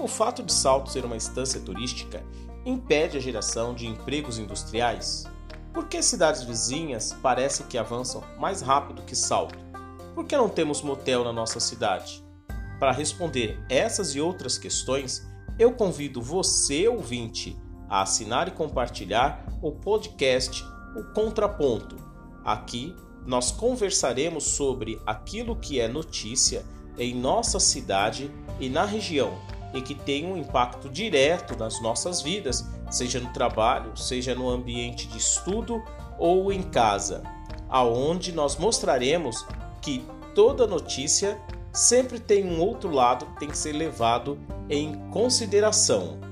O fato de Salto ser uma estância turística impede a geração de empregos industriais? Por que cidades vizinhas parecem que avançam mais rápido que Salto? Por que não temos motel na nossa cidade? Para responder essas e outras questões, eu convido você, ouvinte, a assinar e compartilhar o podcast O Contraponto. Aqui nós conversaremos sobre aquilo que é notícia em nossa cidade e na região e que tem um impacto direto nas nossas vidas, seja no trabalho, seja no ambiente de estudo ou em casa, aonde nós mostraremos que toda notícia sempre tem um outro lado que tem que ser levado em consideração.